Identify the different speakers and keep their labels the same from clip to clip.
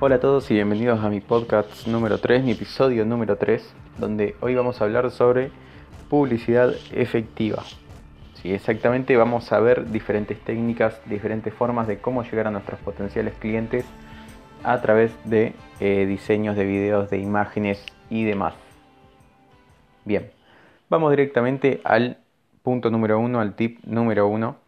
Speaker 1: Hola a todos y bienvenidos a mi podcast número 3, mi episodio número 3, donde hoy vamos a hablar sobre publicidad efectiva. Sí, exactamente vamos a ver diferentes técnicas, diferentes formas de cómo llegar a nuestros potenciales clientes a través de eh, diseños de videos, de imágenes y demás. Bien, vamos directamente al punto número uno, al tip número uno.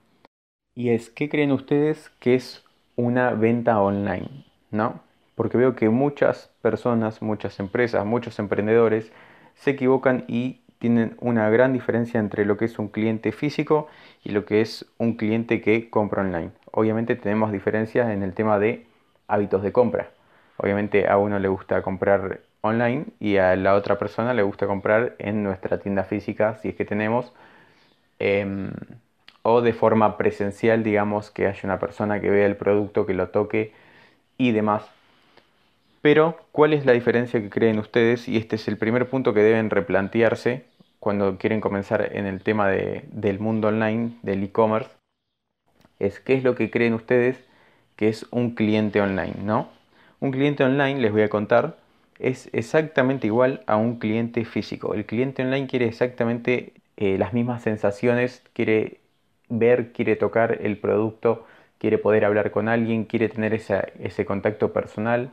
Speaker 1: Y es, ¿qué creen ustedes que es una venta online? ¿No? Porque veo que muchas personas, muchas empresas, muchos emprendedores se equivocan y tienen una gran diferencia entre lo que es un cliente físico y lo que es un cliente que compra online. Obviamente tenemos diferencias en el tema de hábitos de compra. Obviamente a uno le gusta comprar online y a la otra persona le gusta comprar en nuestra tienda física, si es que tenemos, em, o de forma presencial, digamos, que haya una persona que vea el producto, que lo toque y demás. Pero, ¿cuál es la diferencia que creen ustedes? Y este es el primer punto que deben replantearse cuando quieren comenzar en el tema del mundo online, del e-commerce, es qué es lo que creen ustedes que es un cliente online, ¿no? Un cliente online, les voy a contar, es exactamente igual a un cliente físico. El cliente online quiere exactamente eh, las mismas sensaciones, quiere ver, quiere tocar el producto, quiere poder hablar con alguien, quiere tener ese contacto personal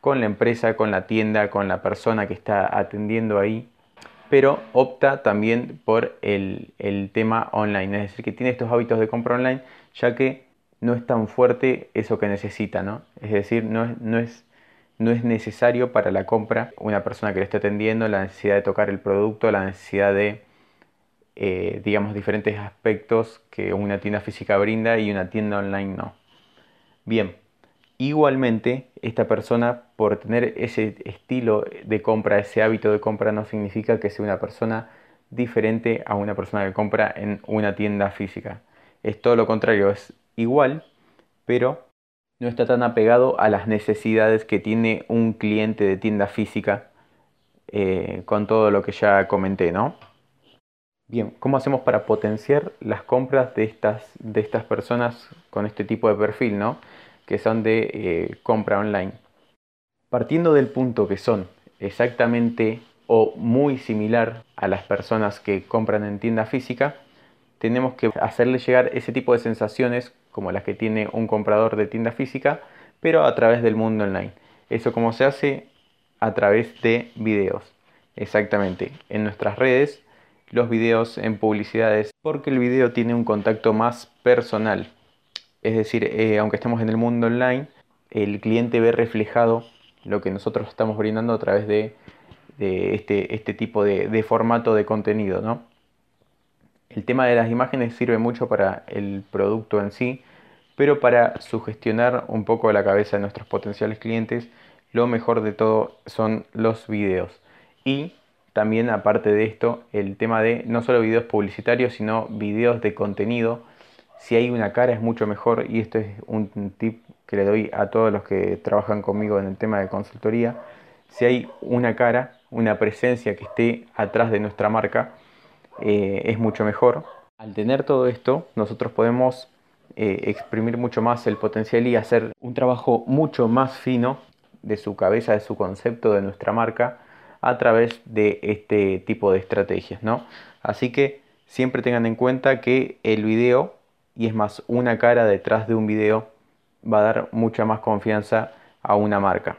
Speaker 1: con la empresa, con la tienda, con la persona que está atendiendo ahí, pero opta también por el, el tema online, es decir, que tiene estos hábitos de compra online, ya que no es tan fuerte eso que necesita, ¿no? Es decir, no es, no es no es necesario para la compra una persona que le esté atendiendo la necesidad de tocar el producto, la necesidad de, eh, digamos, diferentes aspectos que una tienda física brinda y una tienda online no. Bien, igualmente esta persona por tener ese estilo de compra, ese hábito de compra, no significa que sea una persona diferente a una persona que compra en una tienda física. Es todo lo contrario, es igual, pero no está tan apegado a las necesidades que tiene un cliente de tienda física eh, con todo lo que ya comenté, ¿no? Bien, ¿cómo hacemos para potenciar las compras de estas, de estas personas con este tipo de perfil, ¿no? Que son de eh, compra online. Partiendo del punto que son exactamente o muy similar a las personas que compran en tienda física, tenemos que hacerle llegar ese tipo de sensaciones como las que tiene un comprador de tienda física, pero a través del mundo online. Eso como se hace a través de videos. Exactamente, en nuestras redes, los videos en publicidades, porque el video tiene un contacto más personal. Es decir, eh, aunque estemos en el mundo online, el cliente ve reflejado lo que nosotros estamos brindando a través de, este, este, tipo de, formato de contenido. El tema de las imágenes sirve mucho para el producto en sí, pero para sugestionar un poco la cabeza de nuestros potenciales clientes, lo mejor de todo son los videos. Y también aparte de esto, el tema de no solo videos publicitarios, sino videos de contenido. Si hay una cara es mucho mejor y esto es un tip que le doy a todos los que trabajan conmigo en el tema de consultoría. Si hay una cara, una presencia que esté atrás de nuestra marca, eh, es mucho mejor. Al tener todo esto, nosotros podemos eh, exprimir mucho más el potencial y hacer un trabajo mucho más fino de su cabeza, de su concepto, de nuestra marca, a través de este tipo de estrategias, ¿no? Así que siempre tengan en cuenta que el video, y es más, una cara detrás de un video, va a dar mucha más confianza a una marca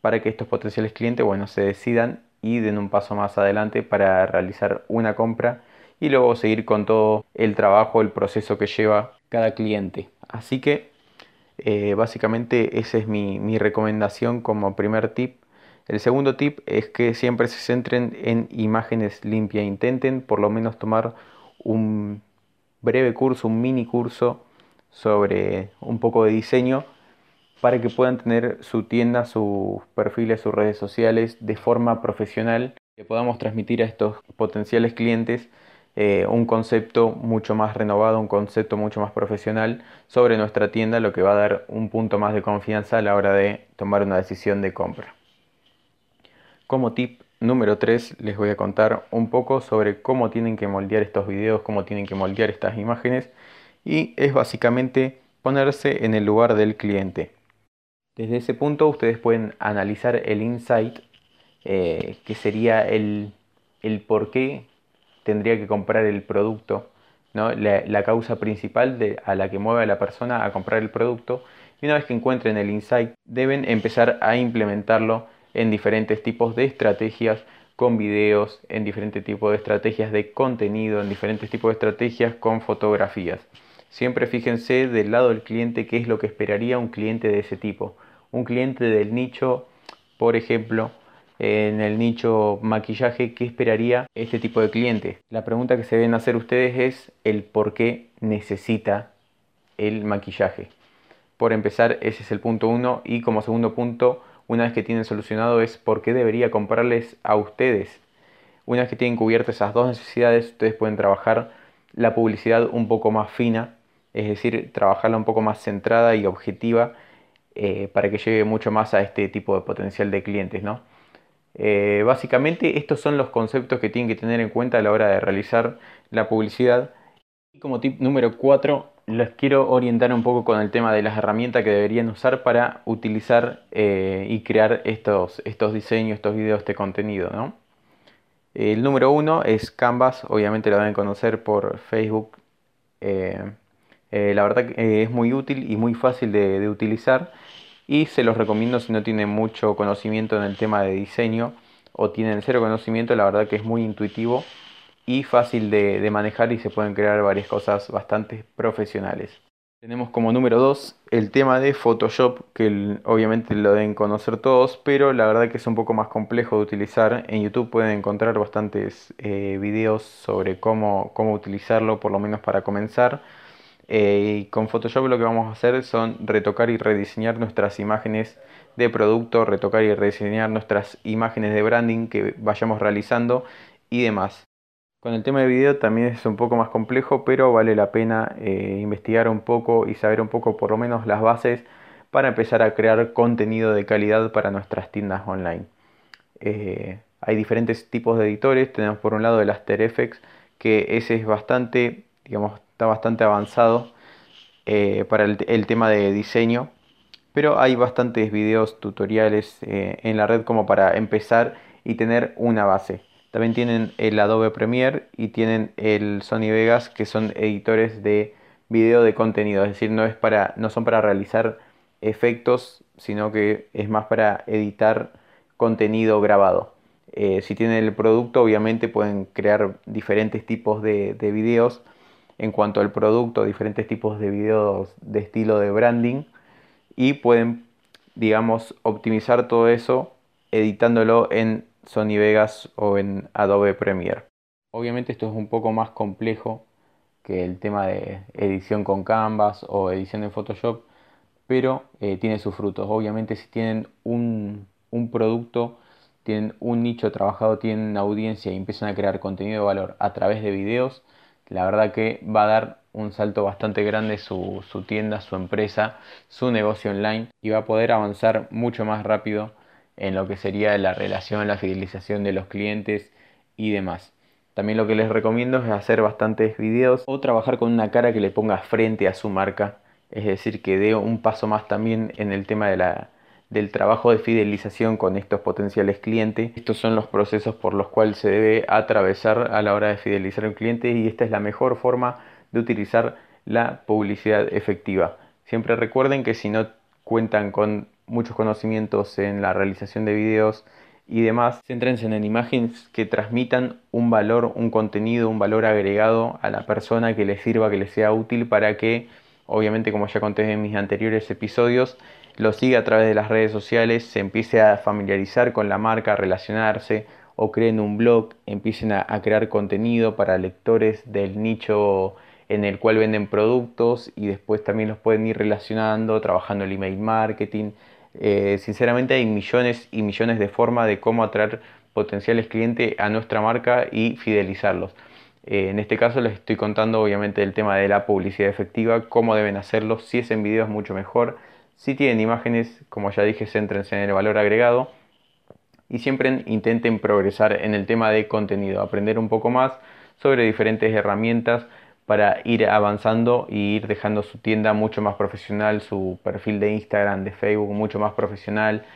Speaker 1: para que estos potenciales clientes, bueno, se decidan y den un paso más adelante para realizar una compra y luego seguir con todo el trabajo, el proceso que lleva cada cliente. Así que eh, básicamente esa es mi, recomendación como primer tip. El segundo tip es que siempre se centren en imágenes limpias. Intenten por lo menos tomar un breve curso, un mini curso sobre un poco de diseño para que puedan tener su tienda, sus perfiles, sus redes sociales de forma profesional, que podamos transmitir a estos potenciales clientes eh, un concepto mucho más renovado, un concepto mucho más profesional sobre nuestra tienda, lo que va a dar un punto más de confianza a la hora de tomar una decisión de compra. Como tip número 3 les voy a contar un poco sobre cómo tienen que moldear estos videos, cómo tienen que moldear estas imágenes y es básicamente ponerse en el lugar del cliente. Desde ese punto ustedes pueden analizar el insight, eh, que sería el, el por qué tendría que comprar el producto, ¿no? la, causa principal de, a la que mueve a la persona a comprar el producto. Y una vez que encuentren el insight, deben empezar a implementarlo en diferentes tipos de estrategias con videos, en diferentes tipos de estrategias de contenido, en diferentes tipos de estrategias con fotografías. Siempre fíjense del lado del cliente qué es lo que esperaría un cliente de ese tipo. Un cliente del nicho, por ejemplo, en el nicho maquillaje, ¿qué esperaría este tipo de cliente? La pregunta que se deben hacer ustedes es el por qué necesita el maquillaje. Por empezar, ese es el punto uno y como segundo punto, una vez que tienen solucionado es por qué debería comprarles a ustedes. Una vez que tienen cubiertas esas dos necesidades, ustedes pueden trabajar la publicidad un poco más fina, es decir, trabajarla un poco más centrada y objetiva eh, para que llegue mucho más a este tipo de potencial de clientes, ¿no? Eh, básicamente estos son los conceptos que tienen que tener en cuenta a la hora de realizar la publicidad. Y como tip número 4, les quiero orientar un poco con el tema de las herramientas que deberían usar para utilizar eh, y crear estos, estos diseños, estos videos, este contenido. ¿no? El número 1 es Canvas, obviamente lo deben conocer por Facebook. Eh, la verdad que es muy útil y muy fácil de, de utilizar y se los recomiendo si no tienen mucho conocimiento en el tema de diseño o tienen cero conocimiento, la verdad que es muy intuitivo y fácil de, manejar y se pueden crear varias cosas bastante profesionales. Tenemos como número 2 el tema de Photoshop, que obviamente lo deben conocer todos, pero la verdad que es un poco más complejo de utilizar. En YouTube pueden encontrar bastantes eh, videos sobre cómo, cómo utilizarlo, por lo menos para comenzar. Eh, y con Photoshop lo que vamos a hacer son retocar y rediseñar nuestras imágenes de producto, retocar y rediseñar nuestras imágenes de branding que vayamos realizando y demás. Con el tema de video también es un poco más complejo, pero vale la pena eh, investigar un poco y saber un poco por lo menos las bases para empezar a crear contenido de calidad para nuestras tiendas online. Eh, hay diferentes tipos de editores, tenemos por un lado el After Effects, que ese es bastante, digamos, está bastante avanzado eh, para el, tema de diseño, pero hay bastantes videos tutoriales en la red como para empezar y tener una base. También tienen el Adobe Premiere y tienen el Sony Vegas que son editores de video de contenido, es decir, no, es para, no son para realizar efectos, sino que es más para editar contenido grabado. Eh, si tienen el producto, obviamente pueden crear diferentes tipos de, de videos. En cuanto al producto, diferentes tipos de videos de estilo de branding. Y pueden, digamos, optimizar todo eso editándolo en Sony Vegas o en Adobe Premiere. Obviamente esto es un poco más complejo que el tema de edición con Canvas o edición en Photoshop, pero eh, tiene sus frutos. Obviamente si tienen un, un producto, tienen un nicho trabajado, tienen una audiencia y empiezan a crear contenido de valor a través de videos, la verdad que va a dar un salto bastante grande su, tienda, su empresa, su negocio online y va a poder avanzar mucho más rápido en lo que sería la relación, la fidelización de los clientes y demás. También lo que les recomiendo es hacer bastantes videos o trabajar con una cara que le ponga frente a su marca, es decir, que dé un paso más también en el tema de la, del trabajo de fidelización con estos potenciales clientes. Estos son los procesos por los cuales se debe atravesar a la hora de fidelizar a un cliente y esta es la mejor forma de utilizar la publicidad efectiva. Siempre recuerden que si no cuentan con muchos conocimientos en la realización de videos y demás, céntrense en imágenes que transmitan un valor, un contenido, un valor agregado a la persona que les sirva, que les sea útil para que, obviamente como ya conté en mis anteriores episodios, lo sigue a través de las redes sociales, se empiece a familiarizar con la marca, relacionarse o creen un blog, empiecen a, crear contenido para lectores del nicho en el cual venden productos y después también los pueden ir relacionando, trabajando el email marketing. Eh, sinceramente hay millones y millones de formas de cómo atraer potenciales clientes a nuestra marca y fidelizarlos. Eh, en este caso les estoy contando obviamente el tema de la publicidad efectiva, cómo deben hacerlo, si es en video es mucho mejor, si tienen imágenes, como ya dije, céntrense en el valor agregado y siempre intenten progresar en el tema de contenido, aprender un poco más sobre diferentes herramientas para ir avanzando y ir dejando su tienda mucho más profesional, su perfil de Instagram, de Facebook mucho más profesional,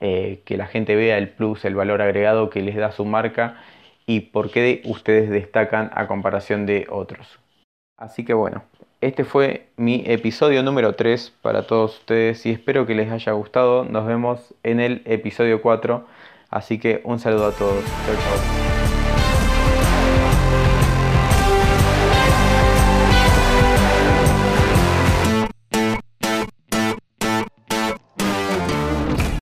Speaker 1: eh, que la gente vea el plus, el valor agregado que les da su marca y por qué ustedes destacan a comparación de otros. Así que bueno, este fue mi episodio número 3 para todos ustedes y espero que les haya gustado. Nos vemos en el episodio 4. Así que un saludo a todos.